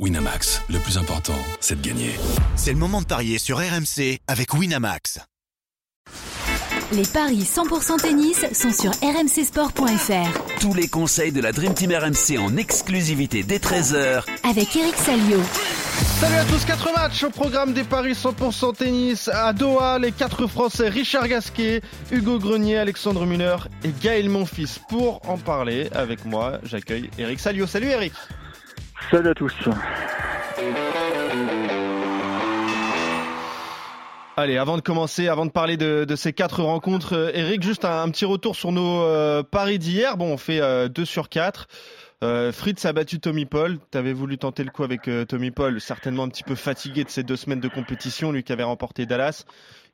Winamax, le plus important, c'est de gagner. C'est le moment de parier sur RMC avec Winamax. Les paris 100% tennis sont sur rmcsport.fr. Tous les conseils de la Dream Team RMC en exclusivité dès 13h Avec Eric Salio. Salut à tous, 4 matchs au programme des paris 100% tennis à Doha. Les 4 Français Richard Gasquet, Hugo Grenier, Alexandre Muller et Gaël Monfils. Pour en parler avec moi, j'accueille Eric Salio. Salut Eric. Salut à tous. Allez, avant de commencer, avant de parler de, ces quatre rencontres, euh, Eric, juste un, petit retour sur nos euh, paris d'hier. Bon, on fait 2 euh, sur 4. Fritz a battu Tommy Paul. Tu avais voulu tenter le coup avec Tommy Paul, certainement un petit peu fatigué de ces deux semaines de compétition, lui qui avait remporté Dallas.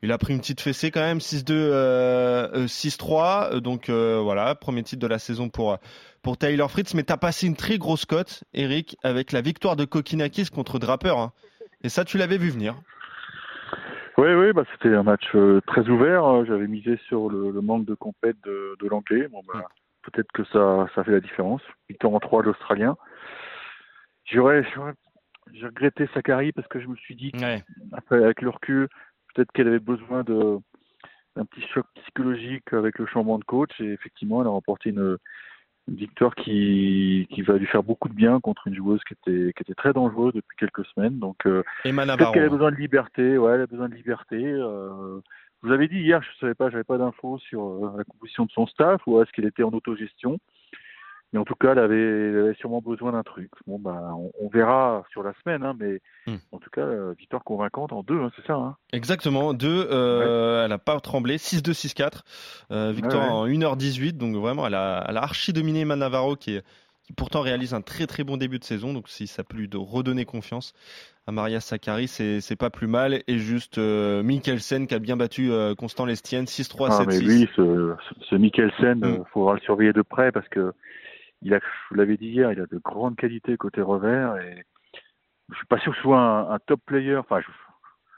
Il a pris une petite fessée quand même, 6-2, 6-3. Donc voilà, premier titre de la saison pour pour Tyler Fritz, mais tu as passé une très grosse cote, Eric, avec la victoire de Kokinakis contre Draper. Hein. Et ça, tu l'avais vu venir. Oui, oui, bah, c'était un match euh, très ouvert. J'avais misé sur le, manque de compète de, l'anglais. Bon, bah. Peut-être que ça, ça fait la différence. Victoire en 3 l'Australien. J'aurais, j'ai regretté Sakari parce que je me suis dit, avec le recul, peut-être qu'elle avait besoin de d'un petit choc psychologique avec le changement de coach. Et effectivement, elle a remporté une, une victoire qui, qui va lui faire beaucoup de bien contre une joueuse qui était, qui était très dangereuse depuis quelques semaines. Donc, euh, peut-être qu'elle a besoin de liberté. Ouais, elle a besoin de liberté. Euh, vous avez dit hier, je ne savais pas, j'avais pas d'infos sur euh, la composition de son staff ou est-ce qu'elle était en autogestion. Mais en tout cas, elle avait, sûrement besoin d'un truc. Bon, bah, on, verra sur la semaine, hein, mais hmm. en tout cas, euh, victoire convaincante en deux, hein, c'est ça hein Exactement, deux. Euh, elle n'a pas tremblé, 6-2, 6-4. Euh, victoire en 1h18, donc vraiment, elle a, elle a archi dominé Manavaro qui, qui pourtant réalise un très très bon début de saison. Donc, si ça peut lui redonner confiance à Maria Sakkari, c'est pas plus mal. Et juste Mikkelsen qui a bien battu Constant Lestienne, 6-3, ah, 7-6. Mais oui, ce, ce Mikkelsen, il hmm. faudra le surveiller de près parce que il a, je vous l'avais dit hier, il a de grandes qualités côté revers et je suis pas sûr que ce soit un, top player. Enfin, je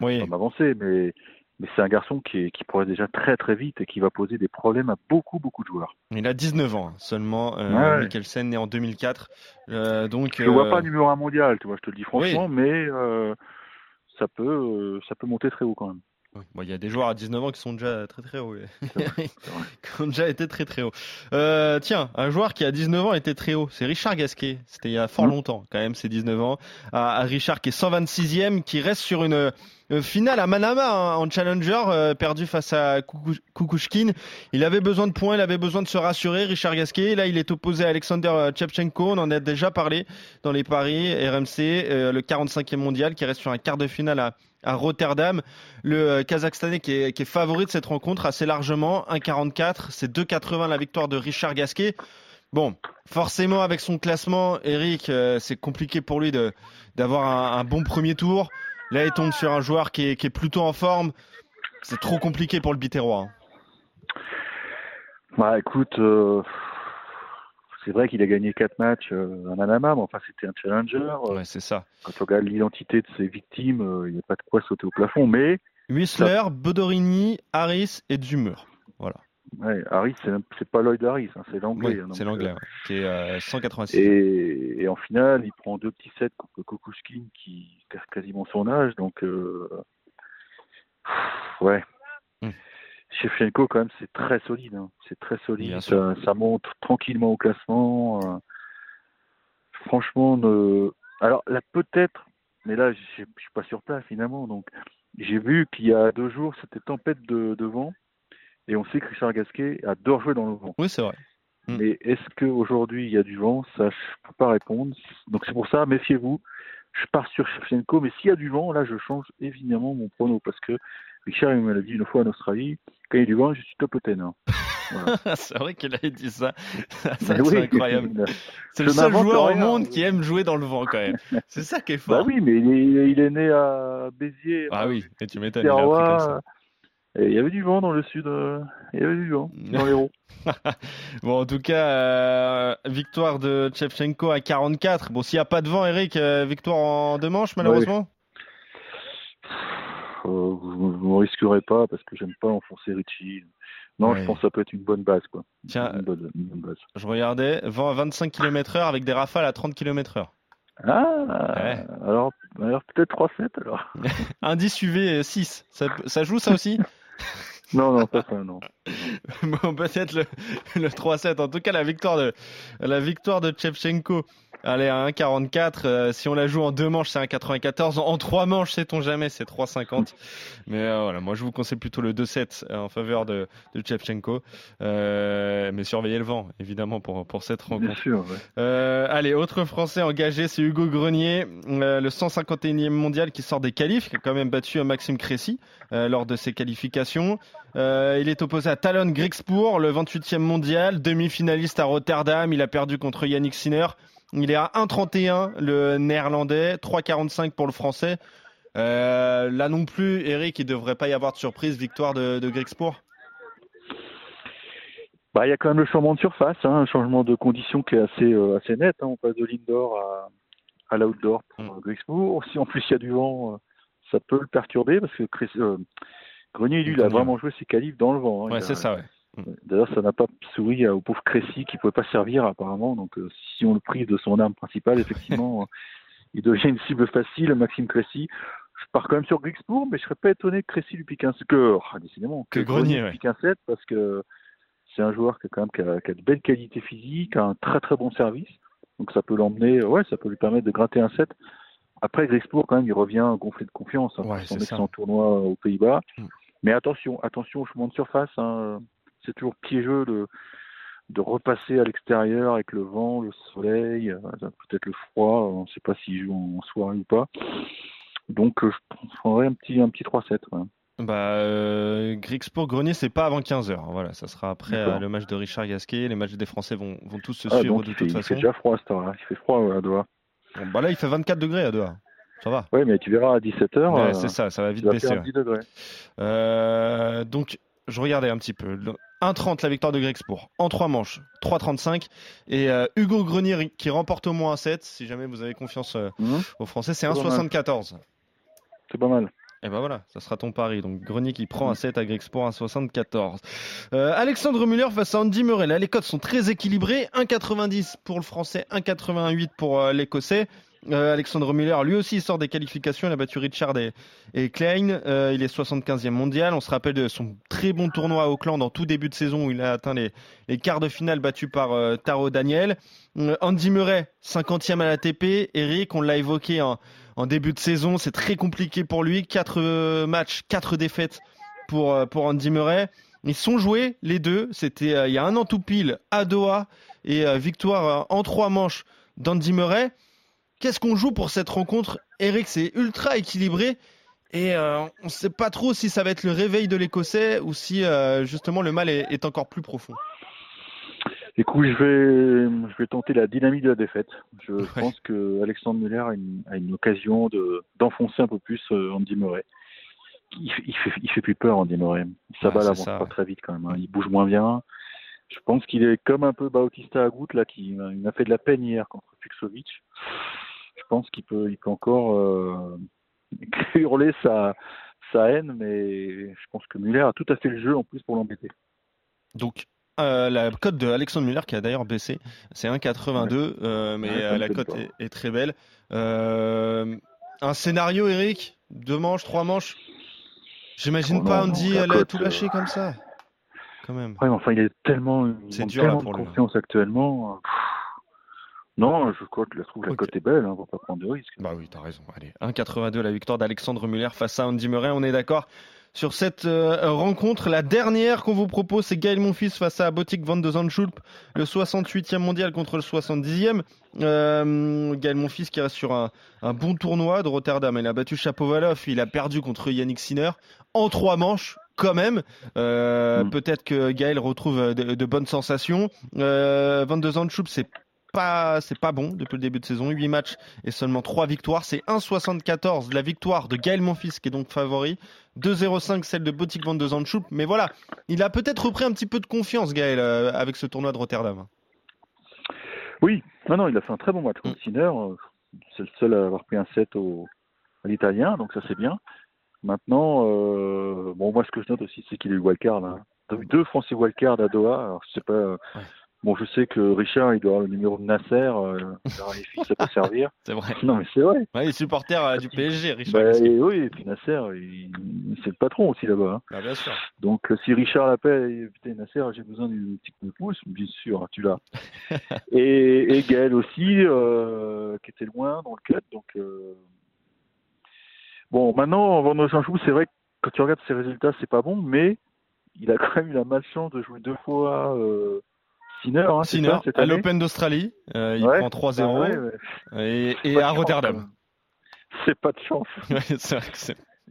oui. vais m'avancer, mais mais c'est un garçon qui, est, qui pourrait déjà très très vite et qui va poser des problèmes à beaucoup beaucoup de joueurs. Il a 19 ans hein, seulement, euh, Mikkelsen, né en 2004. Euh, donc, je ne vois pas euh, numéro un mondial, tu vois, je te le dis franchement, mais euh, ça peut ça peut monter très haut quand même il y a des joueurs à 19 ans qui sont déjà très très hauts. qui ont déjà été très très hauts. Euh, tiens, un joueur qui a 19 ans était très haut, c'est Richard Gasquet. C'était il y a fort mmh. longtemps quand même, ces 19 ans. À, Richard qui est 126e, qui reste sur une finale à Manama hein, en challenger, euh, perdu face à Kukushkin. Il avait besoin de points, il avait besoin de se rassurer, Richard Gasquet. Là, il est opposé à Alexander Chepchenko. On en a déjà parlé dans les paris RMC, euh, le 45e mondial qui reste sur un quart de finale à Rotterdam. Le euh, Kazakhstanais qui est, favori de cette rencontre assez largement, 1,44. C'est 2,80 la victoire de Richard Gasquet. Bon, forcément avec son classement, Eric, euh, c'est compliqué pour lui d'avoir un, bon premier tour. Là, il tombe sur un joueur qui est, plutôt en forme. C'est trop compliqué pour le Biterrois. Hein. Bah écoute, euh, c'est vrai qu'il a gagné quatre matchs euh, à Manama, mais enfin c'était un challenger. Euh. Ouais, c'est ça. Quand on regarde l'identité de ses victimes, il n'y a pas de quoi sauter au plafond. Mais Whistler, Bodorini, Harris et Dumur. Voilà. Ouais, Harris, c'est pas Lloyd Harris, hein, c'est l'anglais. Hein, c'est l'anglais, qui est 186. Et, en finale, il prend deux petits sets contre Kokushkin qui a quasiment son âge, donc ouais. Hmm. Shevchenko, quand même, c'est très solide. Hein. C'est très solide. Ça, monte tranquillement au classement. Euh. franchement, alors là, peut-être, mais là, je suis pas sur place finalement. Donc, j'ai vu qu'il y a deux jours, c'était tempête de, vent. Et on sait que Richard Gasquet adore jouer dans le vent. Oui, c'est vrai. Hmm. Mais est-ce qu'aujourd'hui, il y a du vent? Ça, je peux pas répondre. Donc, c'est pour ça, méfiez-vous. Je pars sur Shevchenko, mais s'il y a du vent, là, je change évidemment mon prono parce que Richard, il me l'a dit une fois en Australie, quand il y a du vent, je suis top 10. Hein. c'est vrai qu'il a dit ça. c'est incroyable. C'est le seul joueur au monde qui aime jouer dans le vent quand même. C'est ça qui est fort. Bah oui, mais il est, né à Béziers. Ah oui, et tu m'étonnes, Et il y avait du vent dans le sud. Euh, il y avait du vent dans les roues. bon, en tout cas, euh, victoire de Chevchenko à 44. Bon, s'il n'y a pas de vent, Eric, euh, victoire en deux manches, malheureusement? Vous ne risquerez pas parce que j'aime pas enfoncer Richie. Non, je pense que ça peut être une bonne base. Quoi. Tiens, je regardais, vent à 25 km/h avec des rafales à 30 km/h. Ah, Ouais. alors, alors peut-être 3-7 alors. Indice UV 6. Ça, ça joue ça aussi? Non, non, pas ça, non. Bon, peut-être le, le 3-7. En tout cas, la victoire de, la victoire de. Allez, à 1,44. Euh, si on la joue en deux manches, c'est 1,94. En trois manches, sait-on jamais, c'est 3,50. Mais euh, voilà, moi je vous conseille plutôt le 2-7 euh, en faveur de, de Chevchenko. Euh, mais surveillez le vent, évidemment, pour, pour cette Bien rencontre. sûr, ouais. Euh, allez, autre Français engagé, c'est Hugo Grenier, euh, le 151e mondial qui sort des qualifs, qui a quand même battu Maxime euh, lors de ses qualifications. Euh, il est opposé à Talon Griekspoor, le 28e mondial, demi-finaliste à Rotterdam. Il a perdu contre Yannick Sinner. Il est à 1,31 le néerlandais, 3,45 pour le français. Euh, là non plus, Eric, il devrait pas y avoir de surprise, victoire de, de. Bah, il y a quand même le changement de surface, hein, un changement de conditions qui est assez, euh, assez net. hein. On passe de l'indoor à, à l'outdoor pour Mm. euh, Grexpo. Si en plus il y a du vent, ça peut le perturber parce que Chris- euh, Grenier, lui, il a vraiment joué ses qualifs dans le vent. hein. Ouais, c'est ça, ouais. D'ailleurs, ça n'a pas souri au pauvre Crécy qui pouvait pas servir apparemment. Donc, euh, si on le prive de son arme principale, effectivement, euh, il devient une cible facile, Maxime Crécy. Je pars quand même sur Grixbourg, mais je serais pas étonné que Crécy lui pique un que, ah, décidément, Que Grenier, lui ouais. pique un 7 parce que c'est un joueur qui a quand même qui a, qui a de belles qualités physiques, un très très bon service. Donc ça peut l'emmener, ouais, ça peut lui permettre de gratter un 7. Après, Grixbourg, quand même, il revient gonflé de confiance hein, Ouais, son excellent tournoi aux Pays-Bas. Mm. Mais attention, attention au changement de surface. hein. C'est toujours piégeux de, de repasser à l'extérieur avec le vent, le soleil, euh, peut-être le froid. On ne sait pas s'il joue en soirée ou pas. Donc, euh, je prendrais un petit, un petit 3-7. ouais. Bah, euh, Grixbourg Grenier, c'est pas avant 15h. Voilà, ça sera après euh, le match de Richard Gasquet. Les matchs des Français vont, vont tous se Ah, suivre de il fait, toute il façon. fait déjà froid à cette heure-là. Il fait froid ouais, à Doha. Bon, bah là, il fait 24 degrés à Doha. Ça va. Oui, mais tu verras à 17h. Ouais, c'est ça, ça va Il vite baisser. ouais. 10 degrés. Euh, donc, je regardais un petit peu. Le 1,30 la victoire de Grexpour en 3 manches, 3,35. Et euh, Hugo Grenier qui remporte au moins un 7, si jamais vous avez confiance euh, Mhm. aux Français, c'est C'est pas mal. 1,74. C'est pas mal. Et ben voilà, ça sera ton pari. Donc Grenier qui prend un 7 à Grexport à 74. Euh, Alexandre Muller face à Andy Murray. Là, les cotes sont très équilibrées. 1,90 pour le français, 1,88 pour euh, l'écossais. Euh, Alexandre Muller, lui aussi, sort des qualifications. Il a battu Richard et, Klein. Euh, il est 75e mondial. On se rappelle de son très bon tournoi à Auckland en tout début de saison où il a atteint les, quarts de finale battus par euh, Taro Daniel. Andy Murray, 50e à l'ATP. Eric, on l'a évoqué en, début de saison. C'est très compliqué pour lui. Quatre euh, matchs, quatre défaites pour, pour Andy Murray. Ils sont joués, les deux. C'était il y a un an tout pile à Doha et victoire en trois manches d'Andy Murray. Qu'est-ce qu'on joue pour cette rencontre Eric, c'est ultra équilibré. Et euh, on ne sait pas trop si ça va être le réveil de l'Écossais ou si euh, justement le mal est, est encore plus profond. Écoute, je vais, je vais tenter la dynamique de la défaite. Je Ouais. pense que Alexandre Muller a une, a une occasion de d'enfoncer un peu plus euh, Andy Murray. Il, il fait, il fait plus peur Andy Murray. Sa Ouais, balle c'est avance ça, pas ouais. très vite quand même. hein. Il bouge moins bien. Je pense qu'il est comme un peu Bautista Agut là, qui il m'a fait de la peine hier contre Fuxovic. Pense qu'il peut, il peut encore euh, hurler sa, sa haine, mais je pense que Muller a tout à fait le jeu en plus pour l'embêter. Donc euh, la cote de Alexandre Muller qui a d'ailleurs baissé, c'est 1,82, euh, mais Ouais, euh, me la cote est, est très belle. Un scénario, Eric Deux manches, trois manches J'imagine Oh pas Andy aller cote, tout lâcher comme ça. Quand même. Ouais, mais enfin, il est tellement, il manque dur, là, tellement pour de confiance actuellement. Pff. Non, je crois que je trouve la cote est belle, hein, on va pas prendre de risques. Bah oui, t'as raison. Allez, 1,82 la victoire d'Alexandre Muller face à Andy Murray. On est d'accord sur cette euh, rencontre. La dernière qu'on vous propose, c'est Gaël Monfils face à Botic van de Zandschulp, le 68e mondial contre le 70e. Euh, Gaël Monfils qui reste sur un, un bon tournoi de Rotterdam. Il a battu Chapovalov, il a perdu contre Yannick Sinner en trois manches. Quand même, Euh, Mm. peut-être que Gaël retrouve de, de bonnes sensations. Euh, Van de Zandschulp, c'est pas, c'est pas bon depuis le début de saison. 8 matchs et seulement 3 victoires. C'est 1,74 la victoire de Gaël Monfils qui est donc favori. 2,05 celle de Botic Van de Zandschulp. Mais voilà, il a peut-être repris un petit peu de confiance Gaël euh, avec ce tournoi de Rotterdam. Oui, non, non, il a fait un très bon match contre Mm. Sinner. euh, C'est le seul à avoir pris un set au, à l'italien, donc ça c'est bien. Maintenant, euh, bon, moi ce que je note aussi, c'est qu'il est eu wildcard. T'as eu deux Français wildcard à Doha. Alors je sais pas, Bon, je sais que Richard, il doit avoir le numéro de Nasser. Euh, ça peut servir. C'est vrai. Non, mais c'est vrai. Ouais, il est supporter euh, du PSG, Richard. Bah, et oui, et puis Nasser, c'est le patron aussi là-bas. hein. Bah, bien sûr. Donc, euh, si Richard l'appelle, putain, Nasser, j'ai besoin d'une petite coup de pouce, bien sûr, tu l'as. et, et Gaël aussi, euh, qui était loin dans le cut. Donc, euh, bon, maintenant, en vendant un chou, c'est vrai que quand tu regardes ses résultats, c'est pas bon, mais il a quand même eu la malchance de jouer deux fois euh, Sinner, hein, Sinner, ça, à l'Open d'Australie, euh, il Ouais. prend 3-0. Ah ouais, ouais. Et, à chance, Rotterdam. C'est pas de chance. Vrai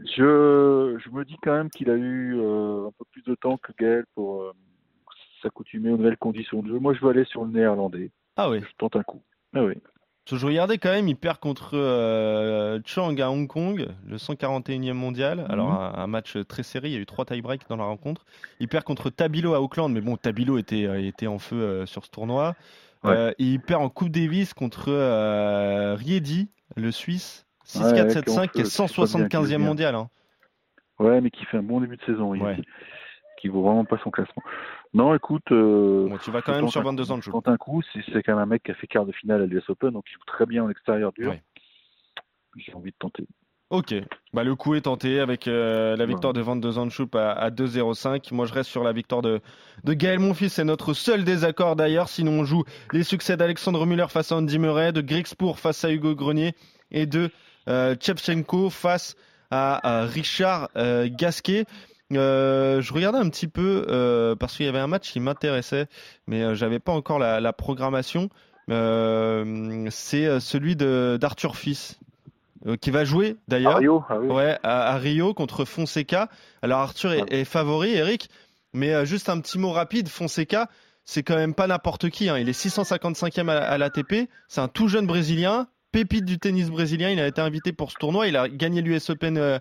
je me dis quand même qu'il a eu euh, un peu plus de temps que Gaël pour euh, s'accoutumer aux nouvelles conditions de jeu. Moi, je veux aller sur le néerlandais. Ah oui. Je tente un coup. Ah oui. Je regardais quand même, il perd contre euh, Chang à Hong Kong, le 141e mondial. Mhm. Alors un, un match très serré, il y a eu trois tie-breaks dans la rencontre. Il perd contre Tabilo à Auckland, mais bon, Tabilo était, euh, était en feu euh, sur ce tournoi. Ouais. Euh, il perd en Coupe Davis contre Riedi, le Suisse, 6-4, Ouais, 7-5, qui est en qui est feu, c'est pas bien, qui est 175e bien. mondial. hein. Ouais, mais qui fait un bon début de saison. Il, Ouais. Qui vaut vraiment pas son classement. Non, écoute. euh, Bon, tu vas quand même sur un 22 coup. ans de Je jeu. tente un coup. C'est quand même un mec qui a fait quart de finale à l'US Open, donc il joue très bien en extérieur dur. Ouais. J'ai envie de tenter. Ok, bah, le coup est tenté avec euh, la victoire de 22 ans de à, à 2-0-5. Moi je reste sur la victoire de, de Gaël Monfils, c'est notre seul désaccord d'ailleurs. Sinon on joue les succès d'Alexandre Muller face à Andy Murray, de Grixpour face à Hugo Grenier et de euh, Chepchenko face à, à Richard euh, Gasquet. Euh, je regardais un petit peu euh, parce qu'il y avait un match qui m'intéressait, mais euh, j'avais pas encore la, la programmation. Euh, c'est celui de d'Arthur Fils qui va jouer d'ailleurs. Ah. Ouais, à, à Rio contre Fonseca. Alors Arthur est, est favori, Eric, mais juste un petit mot rapide. Fonseca, c'est quand même pas n'importe qui. hein. Il est 655e à, à l'ATP. C'est un tout jeune Brésilien, pépite du tennis brésilien. Il a été invité pour ce tournoi. Il a gagné l'US Open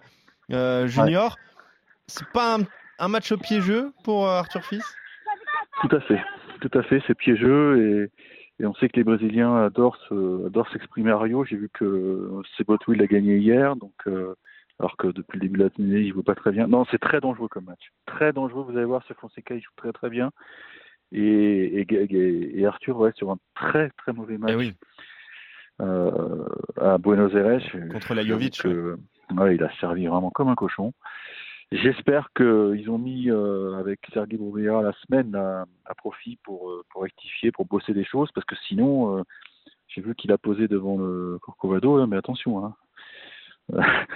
euh, Junior. C'est pas un, un match piégeux pour euh, Arthur Fils? Tout à fait, tout à fait, c'est piégeux et, et on sait que les Brésiliens adorent se- adorent s'exprimer à Rio. J'ai vu que Sebotouil l'a gagné hier, donc euh, alors que depuis le début de l'année, il joue pas très bien. Non, c'est très dangereux comme match, très dangereux. Vous allez voir, ce Fonseca, il joue très très bien et, et, et- et Arthur ouais sur un très très mauvais match Eh oui, euh, à Buenos Aires Contre euh, ouais, il a servi vraiment comme un cochon. J'espère qu'ils ont mis euh, avec Sergei Bouvera la semaine à, à profit pour, euh, pour rectifier, pour bosser des choses, parce que sinon, euh, j'ai vu qu'il a posé devant le Corcovado, là, mais attention, hein.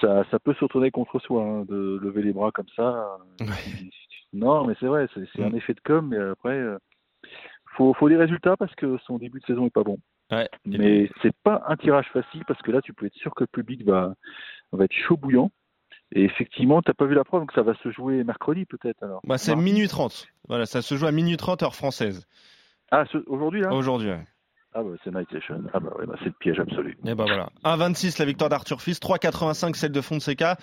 ça, ça peut se retourner contre soi, hein, de lever les bras comme ça. Non, mais c'est vrai, c'est un effet de com, mais après, euh, faut, faut des résultats parce que son début de saison est pas bon. Ouais. Mais c'est pas un tirage facile parce que là, tu peux être sûr que le public va, va être chaud bouillant. Et effectivement, t'as pas vu la preuve, donc ça va se jouer mercredi peut-être alors. Bah, c'est minuit 30. Voilà, ça se joue à minuit 30 heure française Ah, ce- aujourd'hui là? Aujourd'hui. ouais. Ah bah c'est Night Session. Ah bah ouais, bah, c'est le piège absolu. Et ben voilà. 1,26 la victoire d'Arthur Fils, 3,85 celle de Fonseca.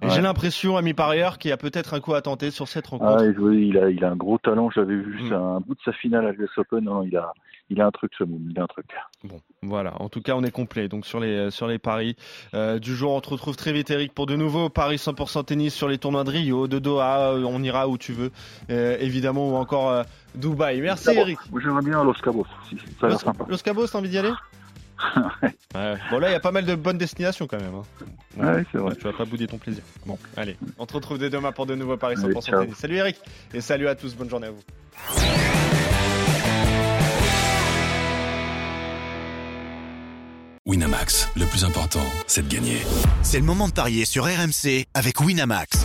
Ouais. J'ai l'impression, ami parieur, qu'il y a peut-être un coup à tenter sur cette rencontre. Ah, il a, il a un gros talent. J'avais vu Mm. ça, un bout de sa finale à l'US Open. Non, il a, il a un truc ce moum, il a un truc. Bon, voilà. En tout cas, on est complet. Donc sur les sur les paris euh, du jour, on te retrouve très vite, Eric, pour de nouveaux paris 100% tennis sur les tournois de Rio, de Doha. euh, On ira où tu veux, euh, évidemment, ou encore euh, Dubaï. Merci, Eric. Moi j'aimerais bien Los Cabos. Si, ça a l'air Los, sympa. Los Cabos, t'as envie d'y aller Ouais. Bon là, il y a pas mal de bonnes destinations quand même. hein. Ouais, c'est vrai. Tu vas pas bouder ton plaisir. Bon, allez, on te retrouve dès demain pour de nouveaux paris 100% Allez, ciao. tennis. Salut Eric et salut à tous. Bonne journée à vous. Winamax, le plus important, c'est de gagner. C'est le moment de parier sur RMC avec Winamax.